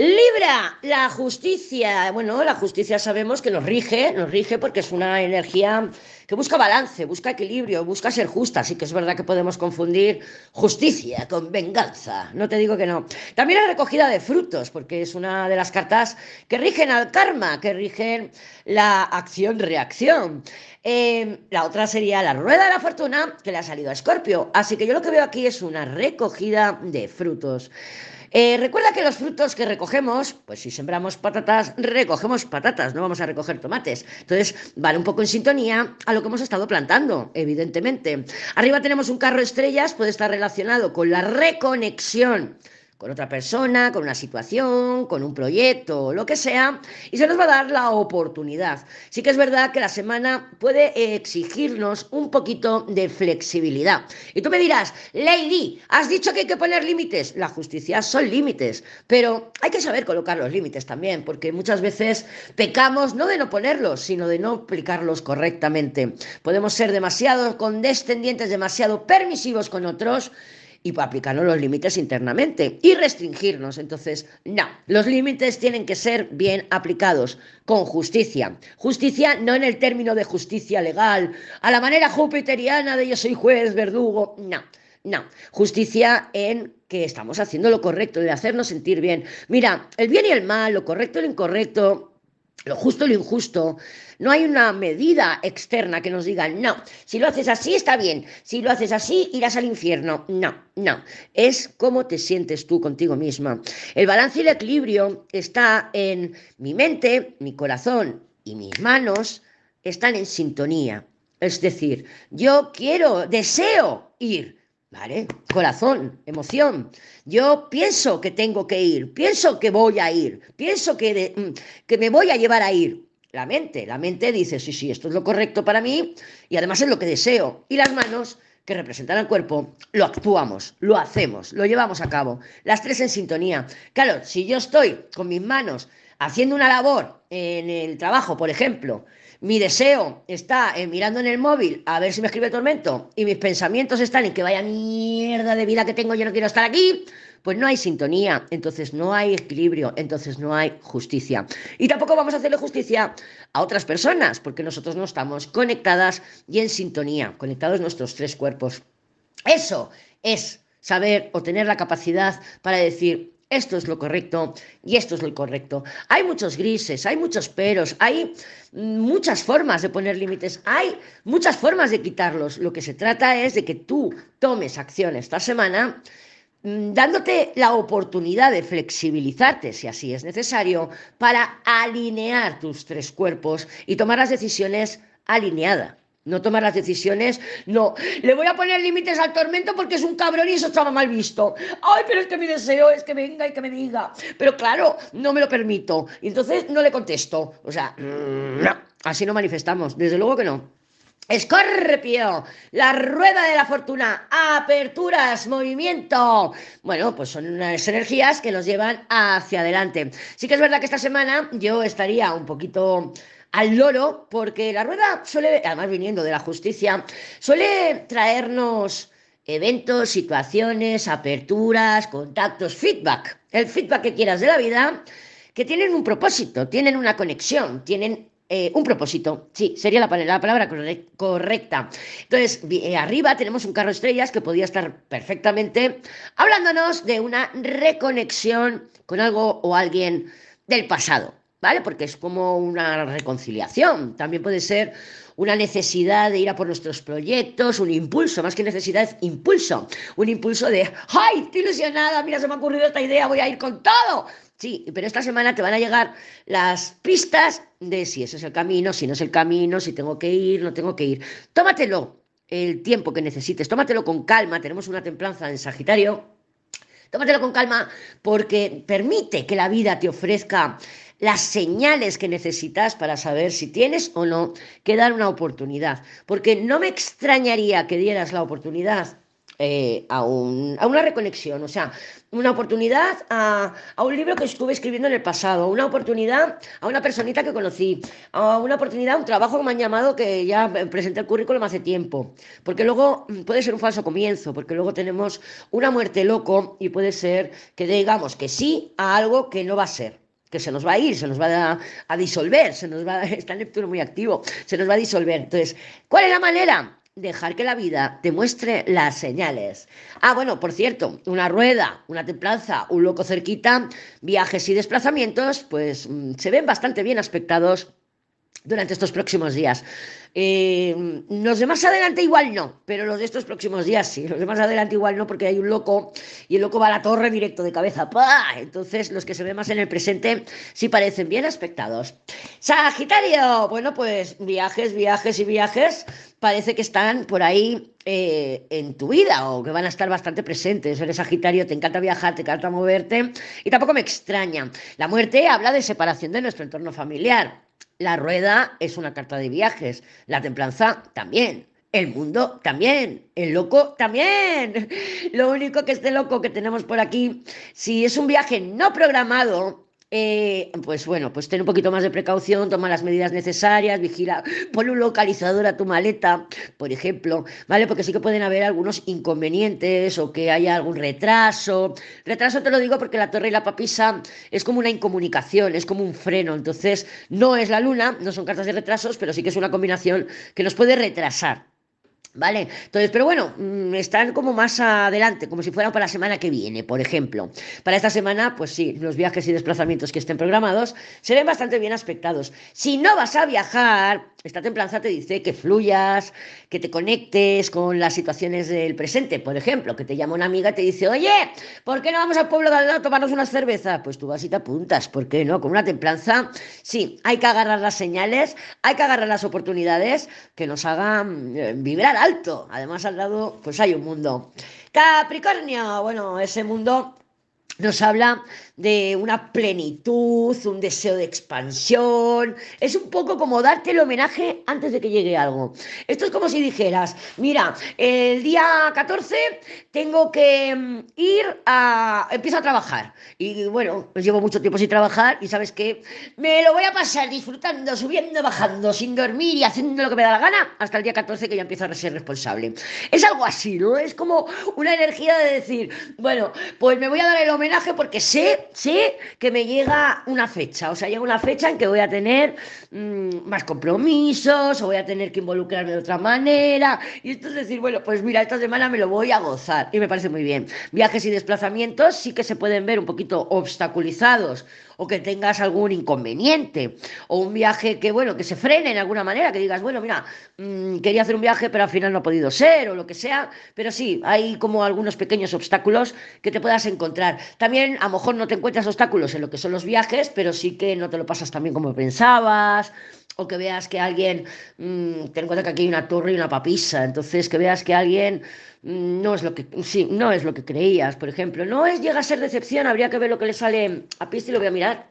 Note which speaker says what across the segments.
Speaker 1: Libra, la justicia. Bueno, la justicia sabemos que nos rige, nos rige porque es una energía que busca balance, busca equilibrio, busca ser justa. Así que es verdad que podemos confundir justicia con venganza. No te digo que no. También la recogida de frutos, porque es una de las cartas que rigen al karma, que rigen la acción-reacción. Eh, la otra sería la rueda de la fortuna, que le ha salido a Escorpio. Así que yo lo que veo aquí es una recogida de frutos. Eh, recuerda que los frutos que recogemos, pues si sembramos patatas, recogemos patatas, no vamos a recoger tomates. Entonces, vale un poco en sintonía a lo que hemos estado plantando, evidentemente. Arriba tenemos un carro estrellas, puede estar relacionado con la reconexión con otra persona, con una situación, con un proyecto, lo que sea, y se nos va a dar la oportunidad. Sí que es verdad que la semana puede exigirnos un poquito de flexibilidad. Y tú me dirás, Lady, has dicho que hay que poner límites. La justicia son límites, pero hay que saber colocar los límites también, porque muchas veces pecamos no de no ponerlos, sino de no aplicarlos correctamente. Podemos ser demasiado condescendientes, demasiado permisivos con otros y aplicarnos los límites internamente y restringirnos. Entonces, no, los límites tienen que ser bien aplicados con justicia. Justicia no en el término de justicia legal, a la manera jupiteriana de yo soy juez, verdugo, no. No, justicia en que estamos haciendo lo correcto, de hacernos sentir bien. Mira, el bien y el mal, lo correcto y lo incorrecto, lo justo y lo injusto. No hay una medida externa que nos diga, no, si lo haces así está bien, si lo haces así irás al infierno. No, no, es cómo te sientes tú contigo misma. El balance y el equilibrio está en mi mente, mi corazón y mis manos están en sintonía. Es decir, yo quiero, deseo ir, ¿Vale? Corazón, emoción. Yo pienso que tengo que ir, pienso que voy a ir, pienso que, mm, que me voy a llevar a ir. La mente, la mente dice, sí, sí, esto es lo correcto para mí y además es lo que deseo. Y las manos, que representan al cuerpo, lo actuamos, lo hacemos, lo llevamos a cabo. Las tres en sintonía. Claro, si yo estoy con mis manos haciendo una labor en el trabajo, por ejemplo, mi deseo está en mirando en el móvil a ver si me escribe tormento y mis pensamientos están en que vaya mierda de vida que tengo, yo no quiero estar aquí, pues no hay sintonía, entonces no hay equilibrio, entonces no hay justicia. Y tampoco vamos a hacerle justicia a otras personas, porque nosotros no estamos conectadas y en sintonía, conectados nuestros tres cuerpos. Eso es saber o tener la capacidad para decir, esto es lo correcto y esto es lo incorrecto. Hay muchos grises, hay muchos peros, hay muchas formas de poner límites, hay muchas formas de quitarlos. Lo que se trata es de que tú tomes acción esta semana mm, dándote la oportunidad de flexibilizarte, si así es necesario, para alinear tus tres cuerpos y tomar las decisiones alineadas. No tomar las decisiones, no. Le voy a poner límites al tormento porque es un cabrón y eso estaba mal visto. Ay, pero es que mi deseo es que venga y que me diga. Pero claro, no me lo permito. Y entonces no le contesto. O sea, mm, no. Así no manifestamos. Desde luego que no. Escorpio, la rueda de la fortuna, aperturas, movimiento. Bueno, pues son unas energías que nos llevan hacia adelante. Sí que es verdad que esta semana yo estaría un poquito al loro, porque la rueda suele, además viniendo de la justicia, suele traernos eventos, situaciones, aperturas, contactos, feedback, el feedback que quieras de la vida, que tienen un propósito, tienen una conexión, tienen eh, un propósito, sí, sería la, palabra correcta. Entonces, eh, arriba tenemos un carro estrellas que podría estar perfectamente hablándonos de una reconexión con algo o alguien del pasado. ¿Vale? Porque es como una reconciliación. También puede ser una necesidad de ir a por nuestros proyectos, un impulso, más que necesidad es impulso, un impulso de, ¡ay, estoy ilusionada! Mira, se me ha ocurrido esta idea, voy a ir con todo. Sí, pero esta semana te van a llegar las pistas de si ese es el camino, si no es el camino, si tengo que ir, no tengo que ir. Tómatelo el tiempo que necesites, tómatelo con calma, tenemos una templanza en Sagitario. Tómatelo con calma porque permite que la vida te ofrezca las señales que necesitas para saber si tienes o no que dar una oportunidad. Porque no me extrañaría que dieras la oportunidad eh, a, una reconexión, o sea, una oportunidad a, un libro que estuve escribiendo en el pasado, una oportunidad a una personita que conocí, a una oportunidad a un trabajo que me han llamado que ya presenté el currículum hace tiempo, porque luego mm, puede ser un falso comienzo, porque luego tenemos una muerte loco y puede ser que digamos que sí a algo que no va a ser que se nos va a ir, se nos va a, disolver, se nos va, está Neptuno muy activo, se nos va a disolver. Entonces, ¿cuál es la manera? Dejar que la vida te muestre las señales. Ah, bueno, por cierto, una rueda, una templanza, un loco cerquita, viajes y desplazamientos, pues mm, se ven bastante bien aspectados durante estos próximos días. Eh, los de más adelante igual no, pero los de estos próximos días sí. Los de más adelante igual no, porque hay un loco y el loco va a la torre directo de cabeza. Entonces, los que se ven más en el presente sí parecen bien aspectados. Sagitario, bueno, pues viajes, viajes y viajes parece que están por ahí eh, en tu vida o que van a estar bastante presentes. Eres Sagitario, te encanta viajar, te encanta moverte y tampoco me extraña. La muerte habla de separación de nuestro entorno familiar. La rueda es una carta de viajes, la templanza también, el mundo también, el loco también. Lo único que este loco que tenemos por aquí, si es un viaje no programado, eh, pues bueno, pues ten un poquito más de precaución, toma las medidas necesarias, vigila, pon un localizador a tu maleta, por ejemplo, ¿vale? Porque sí que pueden haber algunos inconvenientes o que haya algún retraso. Retraso te lo digo porque la torre y la papisa es como una incomunicación, es como un freno, entonces no es la luna, no son cartas de retrasos, pero sí que es una combinación que nos puede retrasar. ¿Vale? Entonces, pero bueno, mm, están como más adelante, como si fueran para la semana que viene, por ejemplo. Para esta semana, pues sí, los viajes y desplazamientos que estén programados se ven bastante bien aspectados. Si no vas a viajar, esta templanza te dice que fluyas, que te conectes con las situaciones del presente. Por ejemplo, que te llama una amiga y te dice, oye, ¿por qué no vamos al pueblo de al lado a tomarnos unas cervezas? Pues tú vas y te apuntas, ¿por qué no? Con una templanza, sí, hay que agarrar las señales, hay que agarrar las oportunidades que nos hagan eh, vibrar alto. Además, al lado, pues hay un mundo. Capricornio, bueno, ese mundo nos habla de una plenitud, un deseo de expansión. Es un poco como darte el homenaje antes de que llegue algo. Esto es como si dijeras, mira, el día 14 tengo que mm, ir a... empiezo a trabajar. Y bueno, pues llevo mucho tiempo sin trabajar y sabes que me lo voy a pasar disfrutando, subiendo, bajando, sin dormir y haciendo lo que me da la gana hasta el día 14 que ya empiezo a ser responsable. Es algo así, ¿no? Es como una energía de decir, bueno, pues me voy a dar el homenaje porque sé sí que me llega una fecha, o sea, llega una fecha en que voy a tener mm, más compromisos o voy a tener que involucrarme de otra manera. Y esto es decir, bueno, pues mira, esta semana me lo voy a gozar y me parece muy bien. Viajes y desplazamientos sí que se pueden ver un poquito obstaculizados o que tengas algún inconveniente o un viaje que, bueno, que se frene en alguna manera, que digas, bueno, mira, mm, quería hacer un viaje pero al final no ha podido ser o lo que sea, pero sí, hay como algunos pequeños obstáculos que te puedas encontrar. También a lo mejor no te encuentras obstáculos en lo que son los viajes, pero sí que no te lo pasas tan bien como pensabas o que veas que alguien, mmm, ten en cuenta que aquí hay una torre y una papisa, entonces que veas que alguien mm, no es lo que sí, no es lo que creías, por ejemplo, no es llega a ser decepción, habría que ver lo que le sale a Pista y lo voy a mirar.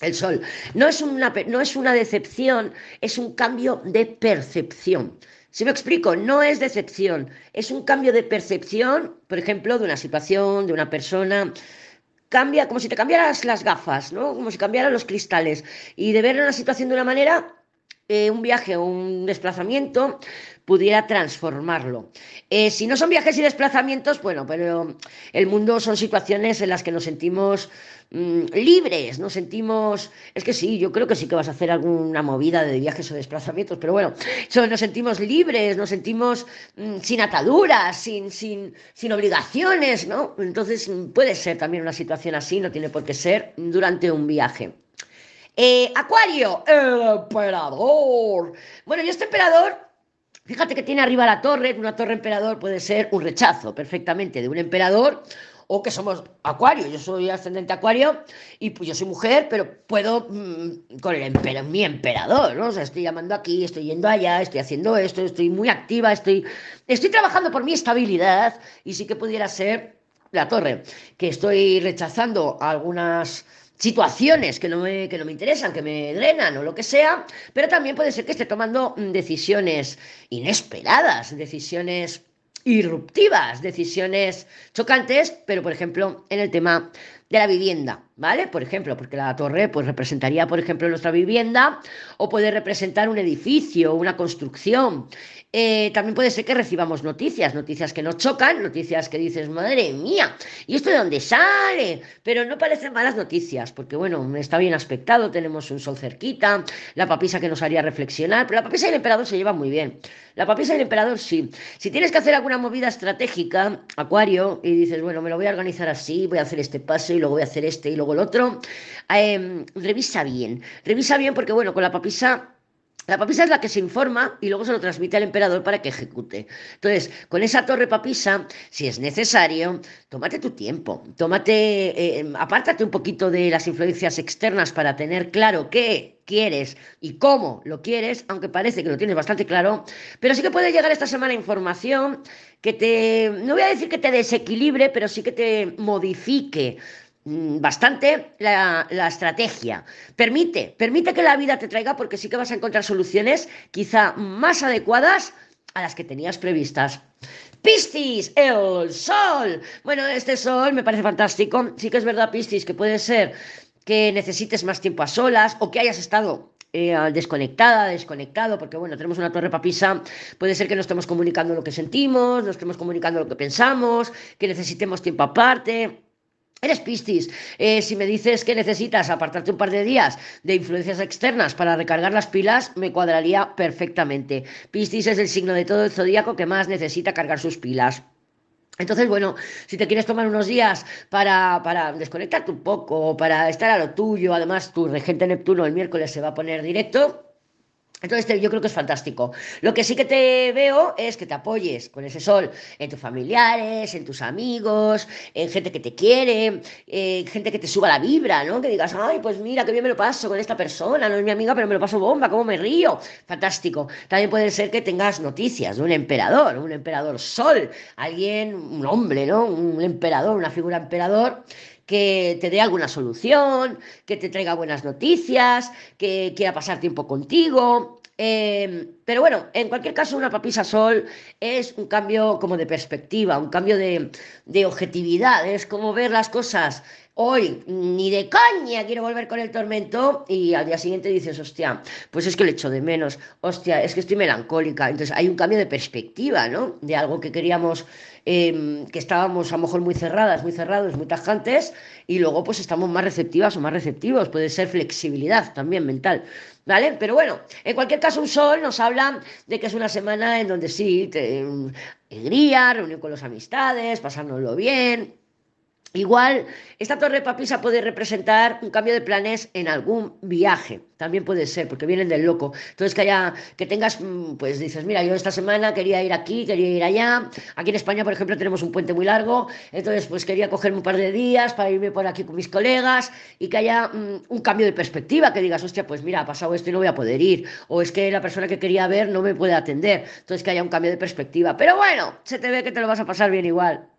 Speaker 1: El sol. No es, una, no es una decepción, es un cambio de percepción. Si me explico, no es decepción, es un cambio de percepción, por ejemplo, de una situación, de una persona, cambia como si te cambiaras las gafas, ¿no? Como si cambiaran los cristales. Y de ver una situación de una manera, eh, un viaje o un desplazamiento pudiera transformarlo. Eh, si no son viajes y desplazamientos, bueno, pero el mundo son situaciones en las que nos sentimos mm, libres, nos sentimos, es que sí, yo creo que sí que vas a hacer alguna movida de viajes o desplazamientos, pero bueno, nos sentimos libres, nos sentimos mm, sin ataduras, sin, sin, sin obligaciones, ¿no? Entonces puede ser también una situación así, no tiene por qué ser durante un viaje. Eh, Acuario, el emperador. Bueno, y este emperador Fíjate que tiene arriba la torre, una torre emperador puede ser un rechazo perfectamente de un emperador o que somos acuario, yo soy ascendente acuario y pues yo soy mujer, pero puedo mm, con el mi emperador, ¿no? O sea, estoy llamando aquí, estoy yendo allá, estoy haciendo esto, estoy muy activa, estoy, estoy trabajando por mi estabilidad y sí que pudiera ser la torre, que estoy rechazando algunas situaciones que no, me, que no me interesan, que me drenan o lo que sea, pero también puede ser que esté tomando decisiones inesperadas, decisiones irruptivas, decisiones chocantes, pero por ejemplo en el tema de la vivienda, ¿vale? Por ejemplo, porque la torre pues representaría, por ejemplo, nuestra vivienda o puede representar un edificio, una construcción. Eh, también puede ser que recibamos noticias, noticias que nos chocan, noticias que dices, madre mía, ¿y esto de dónde sale? Pero no parecen malas noticias, porque bueno, está bien aspectado, tenemos un sol cerquita, la papisa que nos haría reflexionar, pero la papisa y el emperador se llevan muy bien. La papisa y el emperador sí. Si tienes que hacer alguna movida estratégica, Acuario, y dices, bueno, me lo voy a organizar así, voy a hacer este paso luego voy a hacer este y luego el otro, eh, revisa bien, revisa bien porque bueno, con la papisa la papisa es la que se informa y luego se lo transmite al emperador para que ejecute. Entonces, con esa torre papisa, si es necesario, tómate tu tiempo, tómate, eh, apártate un poquito de las influencias externas para tener claro qué quieres y cómo lo quieres, aunque parece que lo tienes bastante claro, pero sí que puede llegar esta semana información que te, no voy a decir que te desequilibre, pero sí que te modifique bastante la, estrategia. Permite, permite que la vida te traiga porque sí que vas a encontrar soluciones quizá más adecuadas a las que tenías previstas. Piscis, el sol. Bueno, este sol me parece fantástico. Sí que es verdad, Piscis, que puede ser que necesites más tiempo a solas o que hayas estado eh, desconectada, desconectado, porque bueno, tenemos una torre papisa, puede ser que no estemos comunicando lo que sentimos, no estemos comunicando lo que pensamos, que necesitemos tiempo aparte. Eres Piscis. Eh, si me dices que necesitas apartarte un par de días de influencias externas para recargar las pilas, me cuadraría perfectamente. Piscis es el signo de todo el zodíaco que más necesita cargar sus pilas. Entonces, bueno, si te quieres tomar unos días para, para desconectarte un poco, para estar a lo tuyo, además tu regente Neptuno el miércoles se va a poner directo, entonces yo creo que es fantástico. Lo que sí que te veo es que te apoyes con ese sol en tus familiares, en tus amigos, en gente que te quiere, en gente que te suba la vibra, ¿no? Que digas, ay, pues mira, qué bien me lo paso con esta persona, no es mi amiga, pero me lo paso bomba, cómo me río. Fantástico. También puede ser que tengas noticias de un emperador, un emperador sol, alguien, un hombre, ¿no? Un emperador, una figura emperador que te dé alguna solución, que te traiga buenas noticias, que quiera pasar tiempo contigo. Em, pero bueno, en cualquier caso, una papisa sol es un cambio como de perspectiva, un cambio de, de objetividad, es como ver las cosas hoy ni de caña quiero volver con el tormento y al día siguiente dices, hostia, pues es que le echo de menos, hostia, es que estoy melancólica. Entonces hay un cambio de perspectiva, ¿no? De algo que queríamos, em, que estábamos a lo mejor muy cerradas, muy cerrados, muy tajantes y luego pues estamos más receptivas o más receptivos. Puede ser flexibilidad también mental. ¿Vale? Pero bueno, en cualquier caso, un sol nos habla de que es una semana en donde sí, te, alegría, reunión con las amistades, pasárnoslo bien, Igual, esta torre papisa puede representar un cambio de planes en algún viaje, también puede ser, porque vienen del loco. Entonces, que haya, que tengas, mm, pues dices, mira, yo esta semana quería ir aquí, quería ir allá. Aquí en España, por ejemplo, tenemos un puente muy largo, entonces, pues quería cogerme un par de días para irme por aquí con mis colegas y que haya mm, un cambio de perspectiva, que digas, hostia, pues mira, ha pasado esto y no voy a poder ir, o es que la persona que quería ver no me puede atender. Entonces, que haya un cambio de perspectiva. Pero bueno, se te ve que te lo vas a pasar bien igual.